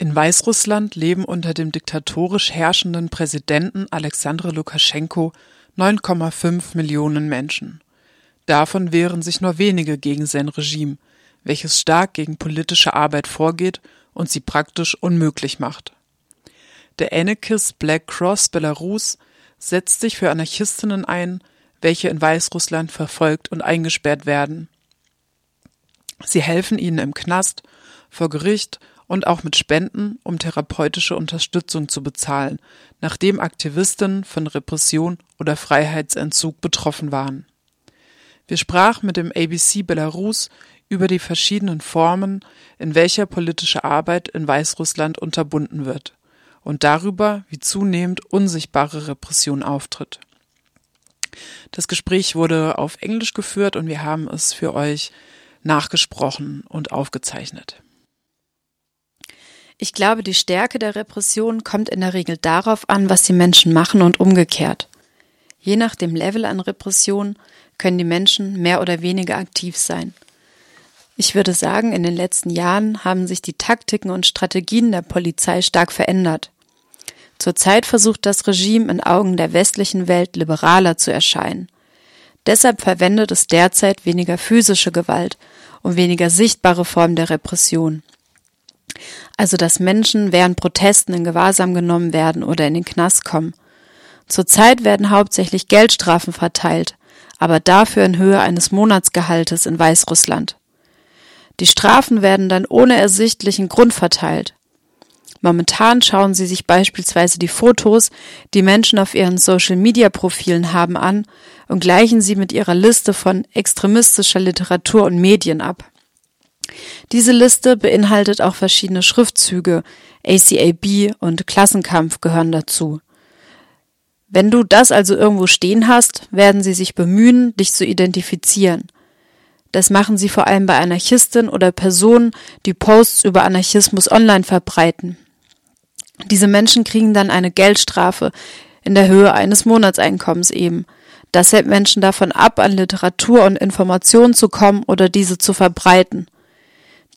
In Weißrussland leben unter dem diktatorisch herrschenden Präsidenten Alexander Lukaschenko 9,5 Millionen Menschen. Davon wehren sich nur wenige gegen sein Regime, welches stark gegen politische Arbeit vorgeht und sie praktisch unmöglich macht. Der Anarchist Black Cross Belarus setzt sich für Anarchistinnen ein, welche in Weißrussland verfolgt und eingesperrt werden. Sie helfen ihnen im Knast, vor Gericht und auch mit Spenden, um therapeutische Unterstützung zu bezahlen, nachdem Aktivisten von Repression oder Freiheitsentzug betroffen waren. Wir sprachen mit dem ABC Belarus über die verschiedenen Formen, in welcher politische Arbeit in Weißrussland unterbunden wird und darüber, wie zunehmend unsichtbare Repression auftritt. Das Gespräch wurde auf Englisch geführt und wir haben es für euch nachgesprochen und aufgezeichnet. Ich glaube, die Stärke der Repression kommt in der Regel darauf an, was die Menschen machen und umgekehrt. Je nach dem Level an Repression können die Menschen mehr oder weniger aktiv sein. Ich würde sagen, in den letzten Jahren haben sich die Taktiken und Strategien der Polizei stark verändert. Zurzeit versucht das Regime in Augen der westlichen Welt liberaler zu erscheinen. Deshalb verwendet es derzeit weniger physische Gewalt und weniger sichtbare Formen der Repression. Also dass Menschen während Protesten in Gewahrsam genommen werden oder in den Knast kommen. Zurzeit werden hauptsächlich Geldstrafen verteilt, aber dafür in Höhe eines Monatsgehaltes in Weißrussland. Die Strafen werden dann ohne ersichtlichen Grund verteilt. Momentan schauen sie sich beispielsweise die Fotos, die Menschen auf ihren Social-Media-Profilen haben, an und gleichen sie mit ihrer Liste von extremistischer Literatur und Medien ab. Diese Liste beinhaltet auch verschiedene Schriftzüge, ACAB und Klassenkampf gehören dazu. Wenn du das also irgendwo stehen hast, werden sie sich bemühen, dich zu identifizieren. Das machen sie vor allem bei Anarchisten oder Personen, die Posts über Anarchismus online verbreiten. Diese Menschen kriegen dann eine Geldstrafe in der Höhe eines Monatseinkommens eben. Das hält Menschen davon ab, an Literatur und Informationen zu kommen oder diese zu verbreiten.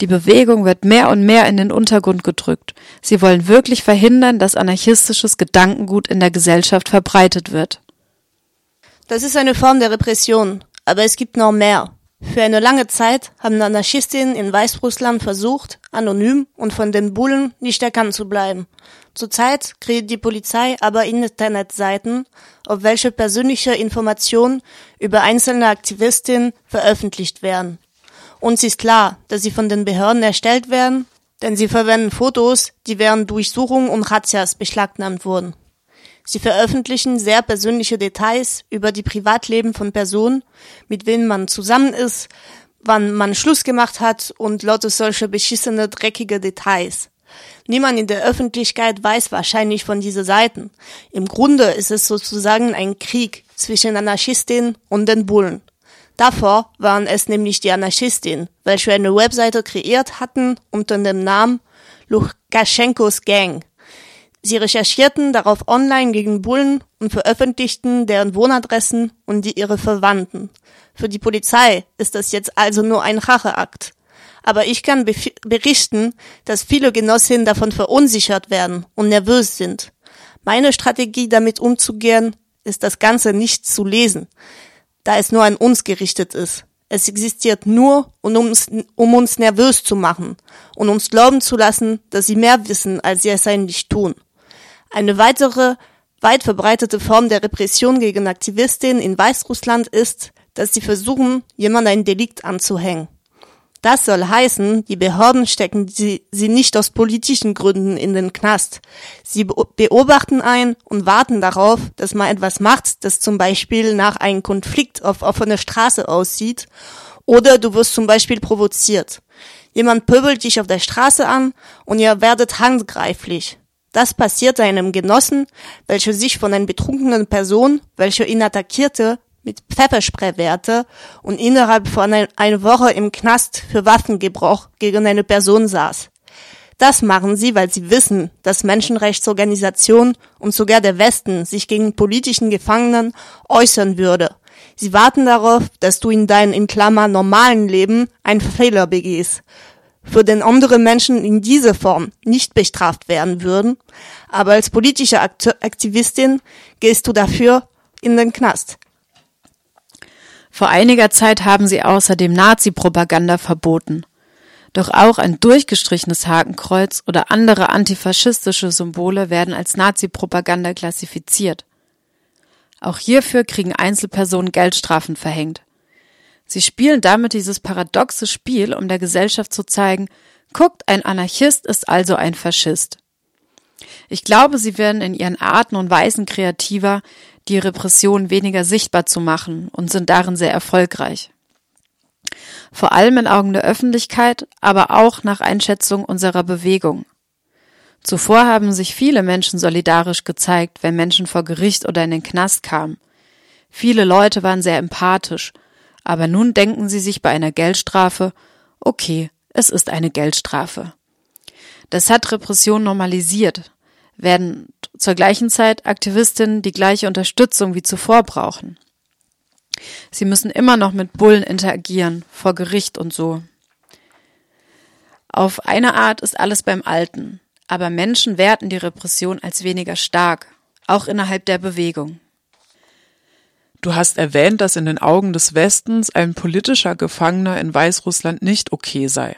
Die Bewegung wird mehr und mehr in den Untergrund gedrückt. Sie wollen wirklich verhindern, dass anarchistisches Gedankengut in der Gesellschaft verbreitet wird. Das ist eine Form der Repression, aber es gibt noch mehr. Für eine lange Zeit haben Anarchistinnen in Weißrussland versucht, anonym und von den Bullen nicht erkannt zu bleiben. Zurzeit kreiert die Polizei aber Internetseiten, auf welche persönliche Informationen über einzelne Aktivistinnen veröffentlicht werden. Uns ist klar, dass sie von den Behörden erstellt werden, denn sie verwenden Fotos, die während Durchsuchungen und Razzias beschlagnahmt wurden. Sie veröffentlichen sehr persönliche Details über die Privatleben von Personen, mit denen man zusammen ist, wann man Schluss gemacht hat und lauter solche beschissene, dreckige Details. Niemand in der Öffentlichkeit weiß wahrscheinlich von diesen Seiten. Im Grunde ist es sozusagen ein Krieg zwischen Anarchistinnen und den Bullen. Davor waren es nämlich die Anarchistinnen, welche eine Webseite kreiert hatten unter dem Namen Lukaschenkos Gang. Sie recherchierten darauf online gegen Bullen und veröffentlichten deren Wohnadressen und die ihrer Verwandten. Für die Polizei ist das jetzt also nur ein Racheakt. Aber ich kann berichten, dass viele Genossinnen davon verunsichert werden und nervös sind. Meine Strategie damit umzugehen, ist das Ganze nicht zu lesen da es nur an uns gerichtet ist. Es existiert nur, um uns, um uns nervös zu machen und uns glauben zu lassen, dass sie mehr wissen, als sie es eigentlich tun. Eine weitere, weit verbreitete Form der Repression gegen Aktivistinnen in Weißrussland ist, dass sie versuchen, jemand ein Delikt anzuhängen. Das soll heißen, die Behörden stecken sie, sie nicht aus politischen Gründen in den Knast. Sie beobachten ein und warten darauf, dass man etwas macht, das zum Beispiel nach einem Konflikt auf offener Straße aussieht. Oder du wirst zum Beispiel provoziert. Jemand pöbelt dich auf der Straße an und ihr werdet handgreiflich. Das passierte einem Genossen, welcher sich von einer betrunkenen Person, welche ihn attackierte, mit Pfefferspray wehrte und innerhalb von ein, einer Woche im Knast für Waffengebrauch gegen eine Person saß. Das machen sie, weil sie wissen, dass Menschenrechtsorganisationen und sogar der Westen sich gegen politischen Gefangenen äußern würde. Sie warten darauf, dass du in deinem in Klammer normalen Leben einen Fehler begehst, für den andere Menschen in dieser Form nicht bestraft werden würden, aber als politische Aktivistin gehst du dafür in den Knast. Vor einiger Zeit haben sie außerdem Nazi-Propaganda verboten. Doch auch ein durchgestrichenes Hakenkreuz oder andere antifaschistische Symbole werden als Nazi-Propaganda klassifiziert. Auch hierfür kriegen Einzelpersonen Geldstrafen verhängt. Sie spielen damit dieses paradoxe Spiel, um der Gesellschaft zu zeigen, guckt, ein Anarchist ist also ein Faschist. Ich glaube, sie werden in ihren Arten und Weisen kreativer, die Repression weniger sichtbar zu machen und sind darin sehr erfolgreich. Vor allem in Augen der Öffentlichkeit, aber auch nach Einschätzung unserer Bewegung. Zuvor haben sich viele Menschen solidarisch gezeigt, wenn Menschen vor Gericht oder in den Knast kamen. Viele Leute waren sehr empathisch, aber nun denken sie sich bei einer Geldstrafe, okay, es ist eine Geldstrafe. Das hat Repression normalisiert, werden zur gleichen Zeit Aktivistinnen die gleiche Unterstützung wie zuvor brauchen. Sie müssen immer noch mit Bullen interagieren, vor Gericht und so. Auf eine Art ist alles beim Alten, aber Menschen werten die Repression als weniger stark, auch innerhalb der Bewegung. Du hast erwähnt, dass in den Augen des Westens ein politischer Gefangener in Weißrussland nicht okay sei.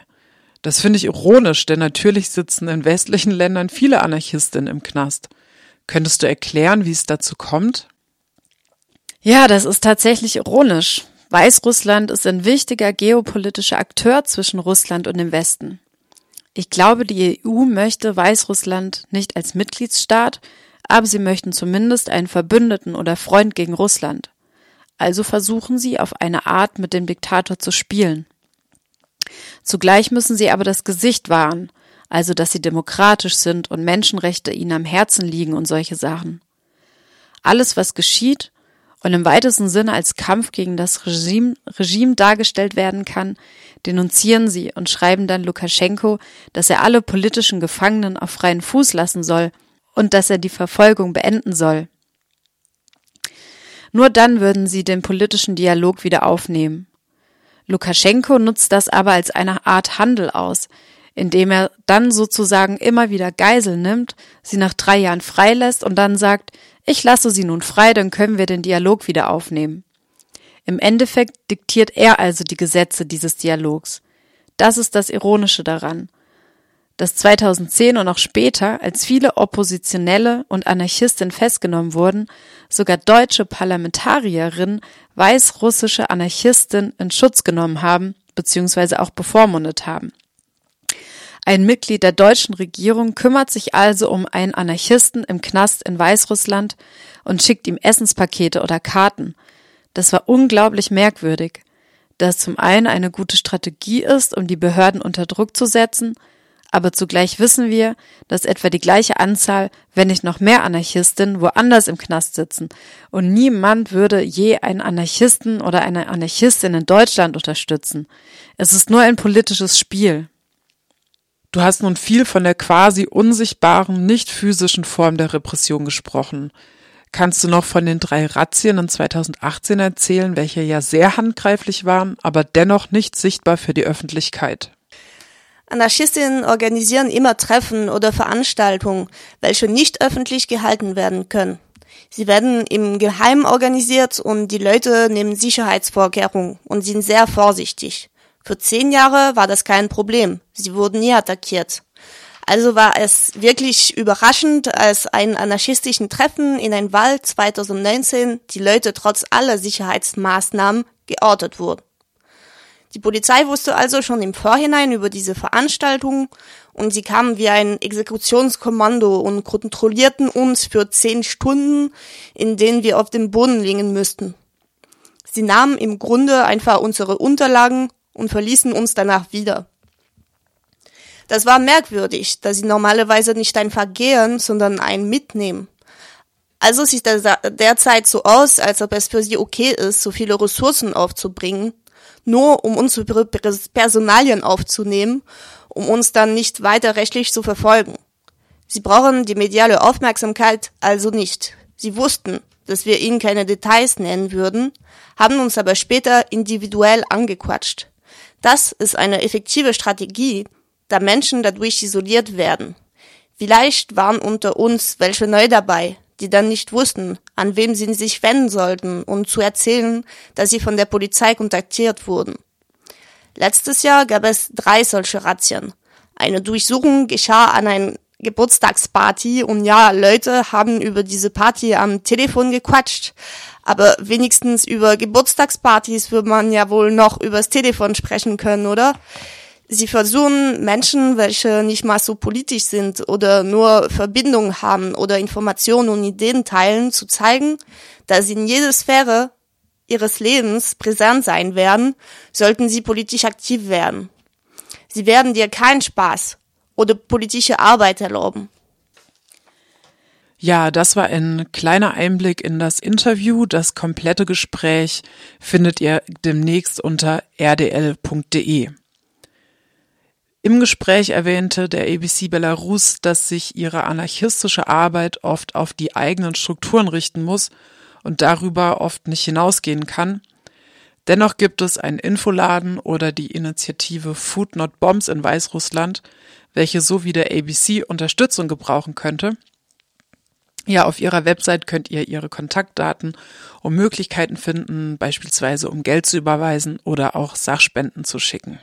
Das finde ich ironisch, denn natürlich sitzen in westlichen Ländern viele Anarchistinnen im Knast. Könntest du erklären, wie es dazu kommt? Ja, das ist tatsächlich ironisch. Weißrussland ist ein wichtiger geopolitischer Akteur zwischen Russland und dem Westen. Ich glaube, die EU möchte Weißrussland nicht als Mitgliedsstaat, aber sie möchten zumindest einen Verbündeten oder Freund gegen Russland. Also versuchen sie auf eine Art mit dem Diktator zu spielen. Zugleich müssen sie aber das Gesicht wahren, also dass sie demokratisch sind und Menschenrechte ihnen am Herzen liegen und solche Sachen. Alles, was geschieht und im weitesten Sinne als Kampf gegen das Regime, Regime dargestellt werden kann, denunzieren sie und schreiben dann Lukaschenko, dass er alle politischen Gefangenen auf freien Fuß lassen soll und dass er die Verfolgung beenden soll. Nur dann würden sie den politischen Dialog wieder aufnehmen. Lukaschenko nutzt das aber als eine Art Handel aus, indem er dann sozusagen immer wieder Geisel nimmt, sie nach drei Jahren freilässt und dann sagt, ich lasse sie nun frei, dann können wir den Dialog wieder aufnehmen. Im Endeffekt diktiert er also die Gesetze dieses Dialogs. Das ist das Ironische daran dass 2010 und auch später, als viele Oppositionelle und Anarchisten festgenommen wurden, sogar deutsche Parlamentarierinnen weißrussische Anarchisten in Schutz genommen haben bzw. auch bevormundet haben. Ein Mitglied der deutschen Regierung kümmert sich also um einen Anarchisten im Knast in Weißrussland und schickt ihm Essenspakete oder Karten. Das war unglaublich merkwürdig, da es zum einen eine gute Strategie ist, um die Behörden unter Druck zu setzen, aber zugleich wissen wir, dass etwa die gleiche Anzahl, wenn nicht noch mehr Anarchistinnen woanders im Knast sitzen. Und niemand würde je einen Anarchisten oder eine Anarchistin in Deutschland unterstützen. Es ist nur ein politisches Spiel. Du hast nun viel von der quasi unsichtbaren, nicht physischen Form der Repression gesprochen. Kannst du noch von den drei Razzien in 2018 erzählen, welche ja sehr handgreiflich waren, aber dennoch nicht sichtbar für die Öffentlichkeit? Anarchistinnen organisieren immer Treffen oder Veranstaltungen, welche nicht öffentlich gehalten werden können. Sie werden im Geheimen organisiert und die Leute nehmen Sicherheitsvorkehrungen und sind sehr vorsichtig. Für zehn Jahre war das kein Problem. Sie wurden nie attackiert. Also war es wirklich überraschend, als ein anarchistischen Treffen in ein Wald 2019 die Leute trotz aller Sicherheitsmaßnahmen geortet wurden. Die Polizei wusste also schon im Vorhinein über diese Veranstaltung und sie kamen wie ein Exekutionskommando und kontrollierten uns für zehn Stunden, in denen wir auf dem Boden liegen müssten. Sie nahmen im Grunde einfach unsere Unterlagen und verließen uns danach wieder. Das war merkwürdig, da sie normalerweise nicht einfach gehen, sondern einen mitnehmen. Also sieht das derzeit so aus, als ob es für sie okay ist, so viele Ressourcen aufzubringen, nur um unsere Personalien aufzunehmen, um uns dann nicht weiter rechtlich zu verfolgen. Sie brauchen die mediale Aufmerksamkeit also nicht. Sie wussten, dass wir ihnen keine Details nennen würden, haben uns aber später individuell angequatscht. Das ist eine effektive Strategie, da Menschen dadurch isoliert werden. Vielleicht waren unter uns welche neu dabei, die dann nicht wussten, an wem sie sich wenden sollten, um zu erzählen, dass sie von der Polizei kontaktiert wurden. Letztes Jahr gab es drei solche Razzien. Eine Durchsuchung geschah an einer Geburtstagsparty und ja, Leute haben über diese Party am Telefon gequatscht. Aber wenigstens über Geburtstagspartys würde man ja wohl noch übers Telefon sprechen können, oder? Sie versuchen Menschen, welche nicht mal so politisch sind oder nur Verbindungen haben oder Informationen und Ideen teilen, zu zeigen, dass sie in jeder Sphäre ihres Lebens präsent sein werden, sollten sie politisch aktiv werden. Sie werden dir keinen Spaß oder politische Arbeit erlauben. Ja, das war ein kleiner Einblick in das Interview. Das komplette Gespräch findet ihr demnächst unter rdl.de. Im Gespräch erwähnte der ABC Belarus, dass sich ihre anarchistische Arbeit oft auf die eigenen Strukturen richten muss und darüber oft nicht hinausgehen kann. Dennoch gibt es einen Infoladen oder die Initiative Food Not Bombs in Weißrussland, welche so wie der ABC Unterstützung gebrauchen könnte. Ja, auf ihrer Website könnt ihr ihre Kontaktdaten und Möglichkeiten finden, beispielsweise um Geld zu überweisen oder auch Sachspenden zu schicken.